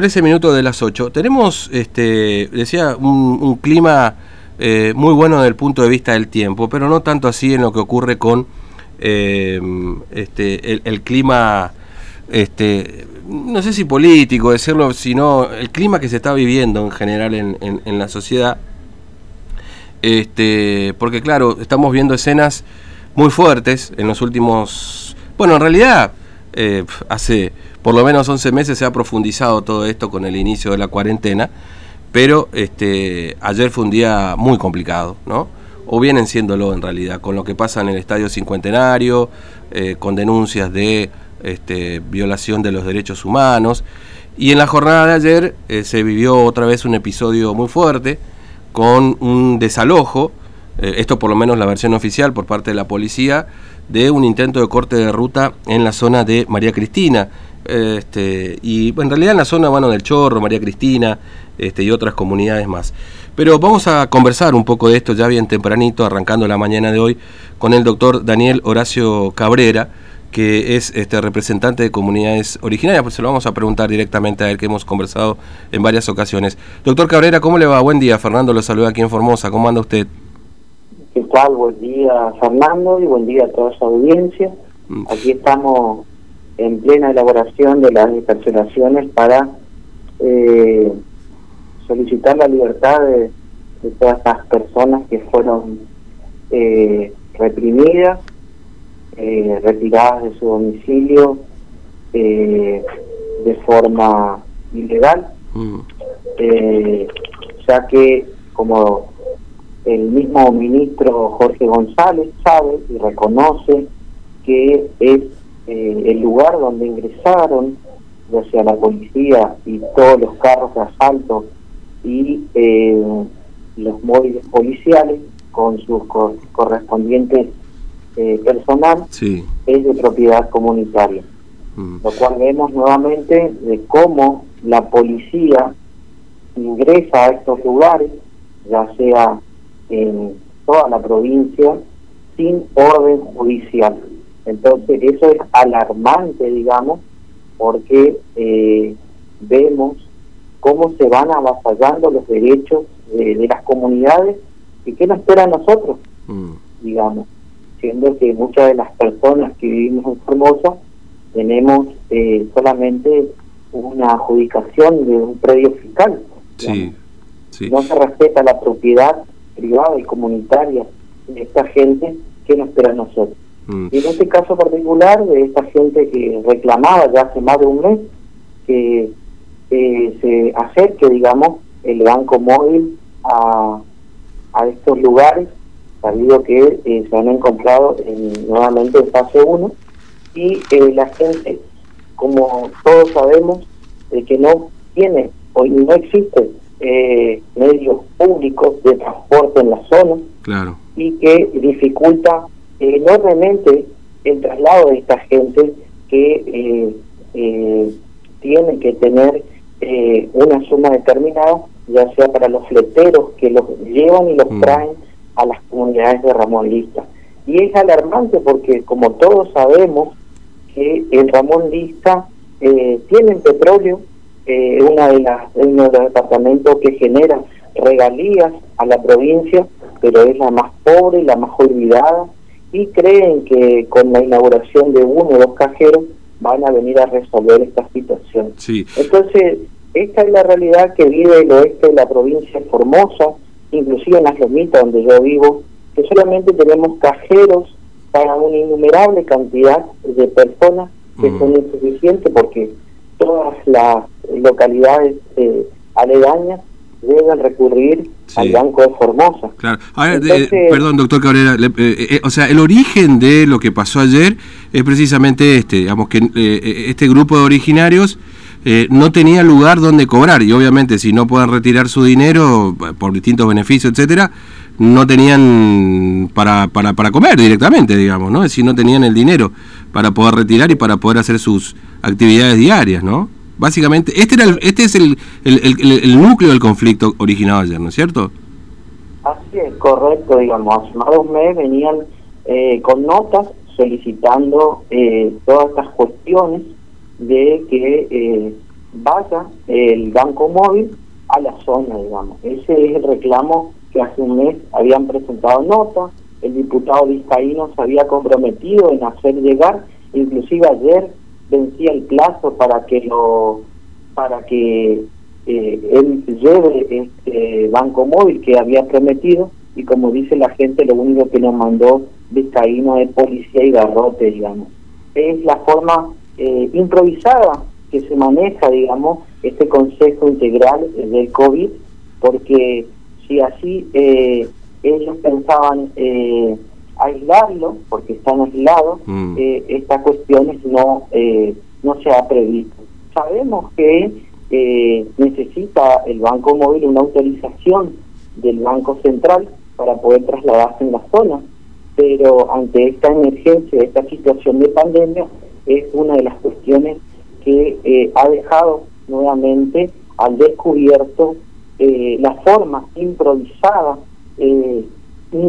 13 minutos de las 8. Tenemos, este, decía, un, clima eh, muy bueno desde el punto de vista del tiempo, pero no tanto así en lo que ocurre con eh, este, el, clima, este, no sé si político, decirlo, sino el clima que se está viviendo en general en, la sociedad. Este, porque claro, estamos viendo escenas muy fuertes en los últimos, bueno, en realidad eh, hace por lo menos 11 meses se ha profundizado todo esto con el inicio de la cuarentena, pero este, ayer fue un día muy complicado, ¿no? O vienen siéndolo en realidad, con lo que pasa en el Estadio Cincuentenario, eh, con denuncias de este, violación de los derechos humanos. Y en la jornada de ayer eh, se vivió otra vez un episodio muy fuerte, con un desalojo, eh, esto por lo menos la versión oficial por parte de la policía, de un intento de corte de ruta en la zona de María Cristina. Este, y en realidad en la zona bueno, del Chorro, María Cristina este, y otras comunidades más. Pero vamos a conversar un poco de esto ya bien tempranito, arrancando la mañana de hoy, con el doctor Daniel Horacio Cabrera, que es este representante de comunidades originarias, pues se lo vamos a preguntar directamente a él que hemos conversado en varias ocasiones. Doctor Cabrera, ¿cómo le va? Buen día, Fernando lo saluda aquí en Formosa, ¿cómo anda usted? ¿Qué tal? Buen día, Fernando, y buen día a toda su audiencia. Mm. Aquí estamos en plena elaboración de las dispersionaciones para eh, solicitar la libertad de, todas estas personas que fueron eh, reprimidas, eh, retiradas de su domicilio de forma ilegal, mm. ya que como el mismo ministro Jorge González sabe y reconoce que es eh, el lugar donde ingresaron, ya sea la policía y todos los carros de asalto y eh, los móviles policiales con sus correspondientes eh, personal, es de propiedad comunitaria. Mm. Lo cual vemos nuevamente de cómo la policía ingresa a estos lugares, ya sea en toda la provincia, sin orden judicial. Entonces eso es alarmante, digamos, porque eh, vemos cómo se van avasallando los derechos de, las comunidades y qué nos espera a nosotros, mm. digamos, siendo que muchas de las personas que vivimos en Formosa tenemos eh, solamente una adjudicación de un predio fiscal. Sí, No se respeta la propiedad privada y comunitaria de esta gente, ¿qué nos espera a nosotros? Mm. Y en este caso particular, de esta gente que reclamaba ya hace más de un mes que se acerque, digamos, el banco móvil a, a estos lugares, sabido que eh, se han encontrado en, nuevamente en fase 1, y eh, la gente, como todos sabemos, de que no tiene o no existe eh, medios públicos de transporte en la zona claro. y que dificulta enormemente el traslado de esta gente que eh, eh, tiene que tener eh, una suma determinada, ya sea para los fleteros que los llevan y los mm. traen a las comunidades de Ramón Lista. Y es alarmante porque, como todos sabemos, que en Ramón Lista eh, tienen petróleo, eh, una de las, uno de los departamentos que genera regalías a la provincia, pero es la más pobre, y la más olvidada, y creen que con la inauguración de uno o dos cajeros van a venir a resolver esta situación. Sí. Entonces, esta es la realidad que vive el oeste de la provincia de Formosa, inclusive en las lomitas donde yo vivo, que solamente tenemos cajeros para una innumerable cantidad de personas que son insuficientes porque todas las localidades eh, aledañas deben recurrir al Banco de Formosa. Claro. perdón, doctor Cabrera, eh, eh, o sea, el origen de lo que pasó ayer es precisamente este, digamos que eh, este grupo de originarios no tenía lugar donde cobrar y obviamente si no puedan retirar su dinero por distintos beneficios, etcétera, no tenían para, para, para comer directamente, digamos, ¿no? Es decir, no tenían el dinero para poder retirar y para poder hacer sus actividades diarias, ¿no? Básicamente, este, era este es el, el, núcleo del conflicto originado ayer, ¿no es cierto? Así es, correcto, digamos. Mes venían eh, con notas solicitando eh, todas estas cuestiones de que vaya el banco móvil a la zona, digamos. Ese es el reclamo que hace un mes habían presentado nota, el diputado vizcaíno se había comprometido en hacer llegar, inclusive ayer vencía el plazo para que lo para que eh, él lleve este banco móvil que había prometido. Y como dice la gente lo único que nos mandó vizcaíno es policía y garrote digamos. Es la forma eh, improvisada que se maneja digamos este consejo integral del covid porque si así eh, ellos pensaban eh, aislarlo, porque están aislados, mm. eh, estas cuestiones no, eh, no se ha previsto. Sabemos que eh, necesita el Banco Móvil una autorización del Banco Central para poder trasladarse en la zona, pero ante esta emergencia, esta situación de pandemia, es una de las cuestiones que ha dejado nuevamente al descubierto la forma improvisada eh,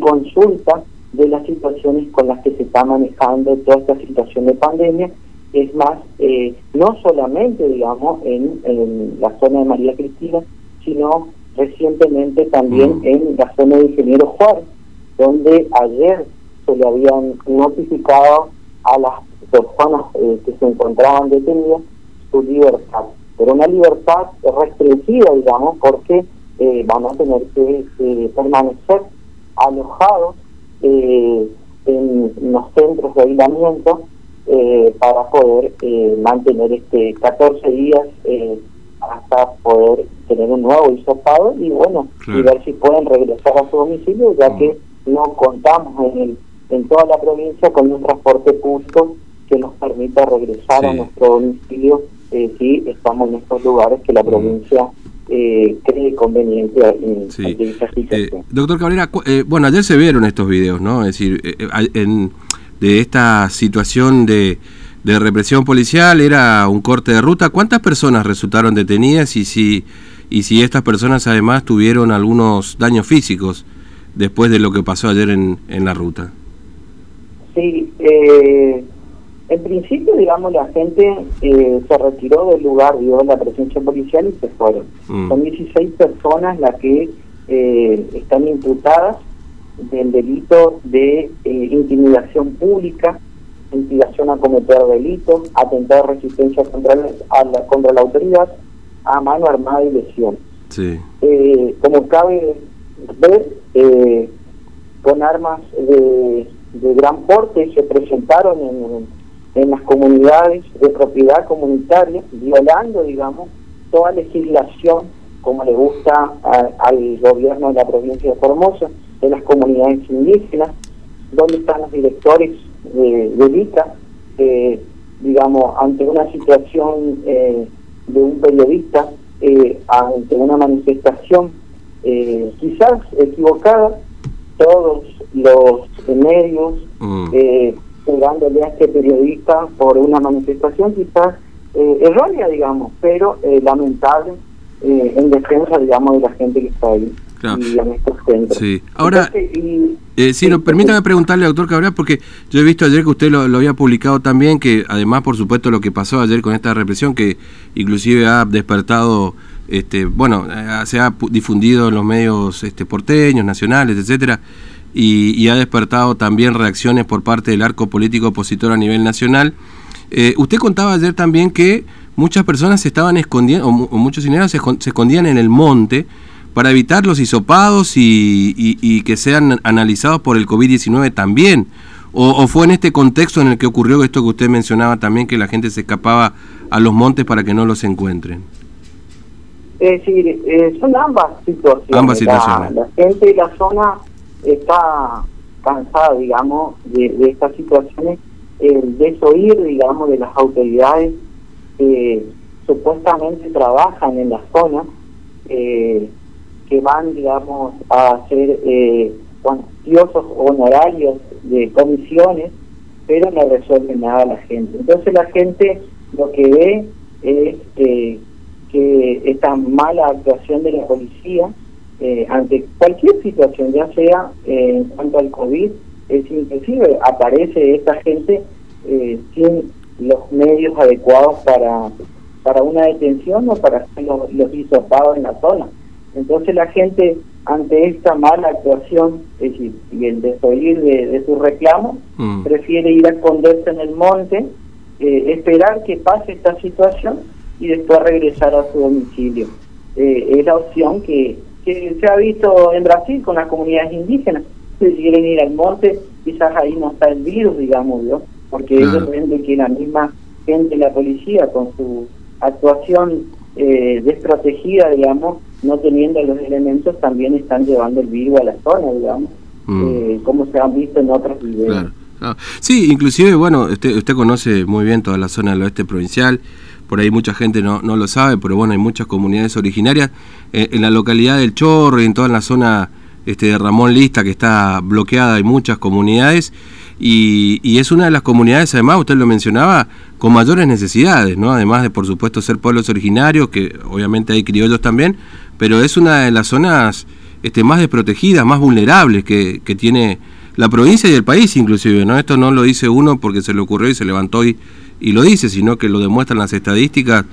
consulta de las situaciones con las que se está manejando toda esta situación de pandemia. Es más, eh, no solamente, digamos, en, la zona de María Cristina, sino recientemente también mm. en la zona de Ingeniero Juárez, donde ayer se le habían notificado a las personas eh, que se encontraban detenidas su libertad, pero una libertad restringida, digamos, porque eh, van a tener que eh, permanecer alojados eh, en los centros de aislamiento eh, para poder mantener este 14 días hasta poder tener un nuevo hisopado y bueno, y ver si pueden regresar a su domicilio, ya que no contamos en, el, en toda la provincia con un transporte público que nos permita regresar a nuestro domicilio si estamos en estos lugares que la provincia eh, cree conveniente en, eh, doctor Cabrera, eh, bueno, ayer se vieron estos videos, ¿no? Es decir, eh, en, de esta situación de, de represión policial, era un corte de ruta. ¿Cuántas personas resultaron detenidas y si, y si estas personas además tuvieron algunos daños físicos después de lo que pasó ayer en, en la ruta? Sí, eh, principio, digamos, la gente eh, se retiró del lugar, vio la presencia policial y se fueron. Mm. Son 16 personas las que eh, están imputadas del delito de eh, intimidación pública, intimidación a cometer delitos, atentado de resistencia contra la, contra la autoridad, a mano armada y lesión. Sí. como cabe ver, con armas de, de gran porte se presentaron en en las comunidades de propiedad comunitaria, violando, digamos, toda legislación como le gusta al gobierno de la provincia de Formosa, de las comunidades indígenas, donde están los directores de, de digamos, ante una situación eh, de un periodista, eh, ante una manifestación eh, quizás equivocada, todos los medios, mm jugándole a este periodista por una manifestación quizás eh, errónea, digamos, pero eh, lamentable eh, en defensa, digamos, de la gente que está ahí. Y en estos centros. Sí. Ahora, sí, no, permítame preguntarle, doctor Cabrera, porque yo he visto ayer que usted lo, había publicado también, que además, por supuesto, lo que pasó ayer con esta represión, que inclusive ha despertado, este, bueno, se ha difundido en los medios este, porteños, nacionales, etcétera, y, ha despertado también reacciones por parte del arco político opositor a nivel nacional. Eh, usted contaba ayer también que muchas personas se estaban escondiendo, o, muchos cineastas se, escondían en el monte para evitar los hisopados y, que sean analizados por el COVID-19 también. O, fue en este contexto en el que ocurrió esto que usted mencionaba también, que la gente se escapaba a los montes para que no los encuentren? Es decir, eh, son ambas situaciones. Ambas situaciones. la gente y la zona está cansada, digamos, de, estas situaciones, el desoír, digamos, de las autoridades que supuestamente trabajan en la zona, eh, que van, digamos, a hacer eh, cuantiosos honorarios de comisiones, pero no resuelven nada a la gente. Entonces la gente lo que ve es eh, que esta mala actuación de la policía eh, ante cualquier situación, ya sea eh, en cuanto al COVID, es inclusive aparece esta gente eh, sin los medios adecuados para para una detención o para los, los en la zona. Entonces la gente ante esta mala actuación es decir, y el desoír de, de su reclamo, mm. prefiere ir a esconderse en el monte, eh, esperar que pase esta situación y después regresar a su domicilio. Eh, es la opción que, que se ha visto en Brasil con las comunidades indígenas. Si quieren ir al monte, quizás ahí no está el virus, digamos, ¿no? porque ellos ven que la misma gente, la policía, con su actuación eh, desprotegida, digamos, no teniendo los elementos, también están llevando el virus a la zona, digamos, mm. eh, como se han visto en otros videos. Sí, inclusive, bueno, usted, usted conoce muy bien toda la zona del oeste provincial, por ahí mucha gente no, no lo sabe, pero bueno, hay muchas comunidades originarias. Eh, en la localidad del Chorro y en toda la zona este, de Ramón Lista, que está bloqueada, hay muchas comunidades. Y, y, es una de las comunidades, además, usted lo mencionaba, con mayores necesidades, ¿no? Además de, por supuesto, ser pueblos originarios, que obviamente hay criollos también, pero es una de las zonas este, más desprotegidas, más vulnerables que, que tiene la provincia y el país, inclusive, ¿no? Esto no lo dice uno porque se le ocurrió y se levantó y, y lo dice, sino que lo demuestran las estadísticas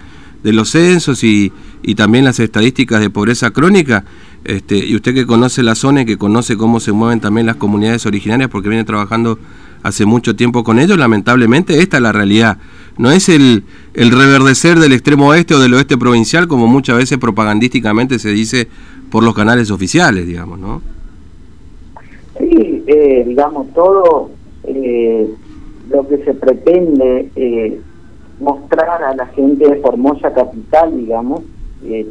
de los censos y, y también las estadísticas de pobreza crónica. Este, y usted que conoce la zona y que conoce cómo se mueven también las comunidades originarias porque viene trabajando hace mucho tiempo con ellos, lamentablemente esta es la realidad. No es el, el reverdecer del extremo oeste o del oeste provincial como muchas veces propagandísticamente se dice por los canales oficiales, digamos, ¿no? Sí, eh, digamos, todo eh, lo que se pretende eh, mostrar a la gente de Formosa Capital, digamos,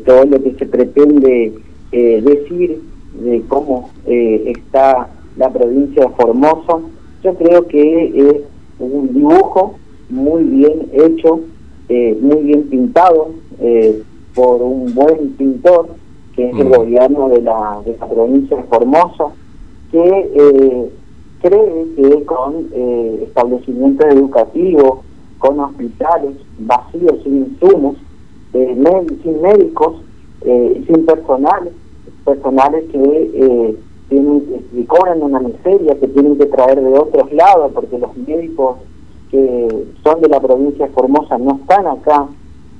todo lo que se pretende eh, decir de cómo eh, está la provincia de Formosa. Yo creo que es un dibujo muy bien hecho, eh, muy bien pintado por un buen pintor, que es el mm. gobierno de la, de la provincia de Formosa, que cree que con establecimientos educativos, con hospitales vacíos, sin insumos, sin médicos, sin personal, personales que eh, tienen que cobran una miseria, que tienen que traer de otros lados, porque los médicos que son de la provincia de Formosa no están acá.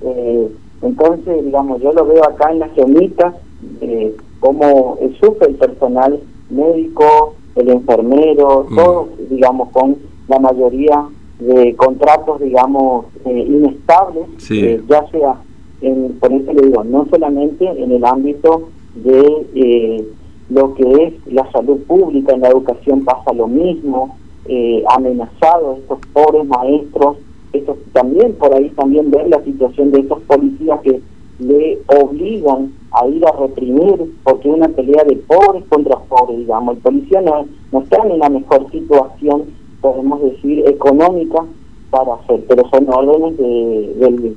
Eh, entonces, digamos, yo lo veo acá en las gemitas, eh, como sufre el personal médico, el enfermero, mm. todos, digamos, con la mayoría de contratos, digamos, eh, inestables, ya sea, en, por eso le digo, no solamente en el ámbito de eh, lo que es la salud pública, en la educación pasa lo mismo, eh, amenazados estos pobres maestros, estos, también por ahí también ver la situación de estos policías que le obligan a ir a reprimir porque es una pelea de pobres contra pobres, digamos, el policía no, no está en la mejor situación, podemos decir, económica para hacer, pero son órdenes de, del,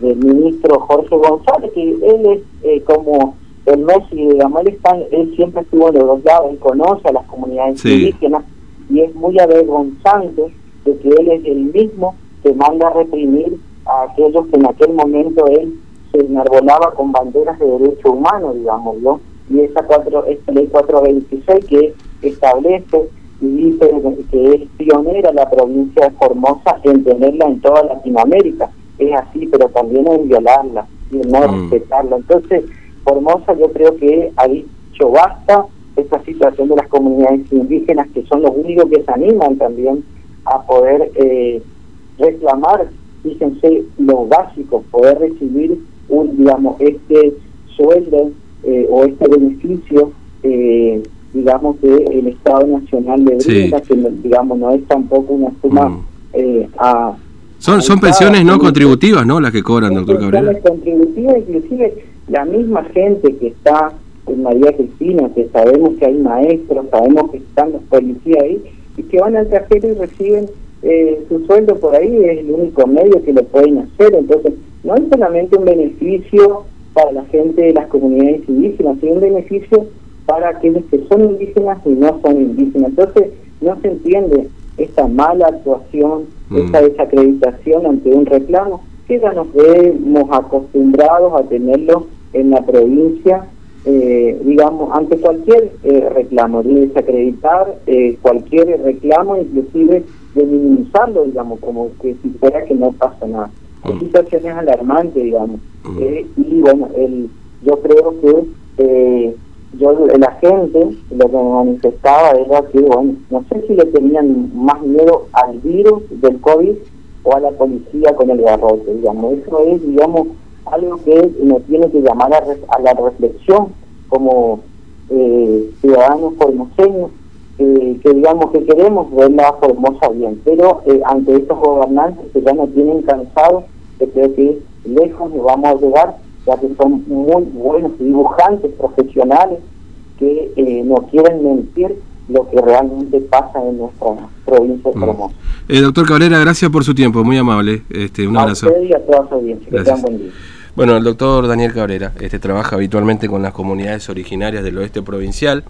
del ministro Jorge González, que él es eh, como el Messi, digamos, él, está, él siempre estuvo en los dos lados, él conoce a las comunidades indígenas y es muy avergonzante de que él es el mismo que manda a reprimir a aquellos que en aquel momento él se enarbolaba con banderas de derechos humanos, digamos, ¿no? Y esa, cuatro, esta ley 426 que establece y dice que es pionera la provincia de Formosa en tenerla en toda Latinoamérica. Es así, pero también en violarla y en no mm. respetarla. Entonces, Formosa yo creo que ha dicho basta esta situación de las comunidades indígenas que son los únicos que se animan también a poder eh, reclamar, fíjense, lo básico, poder recibir un, digamos, este sueldo eh, o este beneficio, eh, digamos, del Estado Nacional de Brinda, que digamos no es tampoco una suma mm. a... Son, son pensiones no contributivas, ¿no? Las que cobran, doctor Cabrera. contributivas, inclusive la misma gente que está en María Cristina, que sabemos que hay maestros, sabemos que están los policías ahí, y que van al cajero y reciben eh, su sueldo por ahí, es el único medio que lo pueden hacer. Entonces, no es solamente un beneficio para la gente de las comunidades indígenas, sino un beneficio para aquellos que son indígenas y no son indígenas. Entonces, no se entiende esta mala actuación, mm. esta desacreditación ante un reclamo, que ya nos vemos acostumbrados a tenerlo en la provincia, eh, digamos, ante cualquier eh, reclamo, de desacreditar eh, cualquier reclamo, inclusive de minimizarlo, digamos, como que si fuera que no pasa nada. La situación es alarmante, digamos. Eh, y bueno, el, yo creo que eh, yo la gente lo que me manifestaba era que, bueno, no sé si le tenían más miedo al virus del COVID o a la policía con el garrote, digamos. Eso es, digamos, algo que nos tiene que llamar a, la reflexión como eh, ciudadanos formoseños, eh, que digamos que queremos ver la Formosa bien, pero eh, ante estos gobernantes que ya nos tienen cansados, creo que lejos nos vamos a llegar, ya que son muy buenos dibujantes profesionales que eh, no quieren mentir lo que realmente pasa en nuestra provincia de Formosa. Eh, doctor Cabrera, gracias por su tiempo, muy amable. Este, un abrazo. y a toda su audiencia. Que buen día. Bueno, el doctor Daniel Cabrera este, trabaja habitualmente con las comunidades originarias del oeste provincial.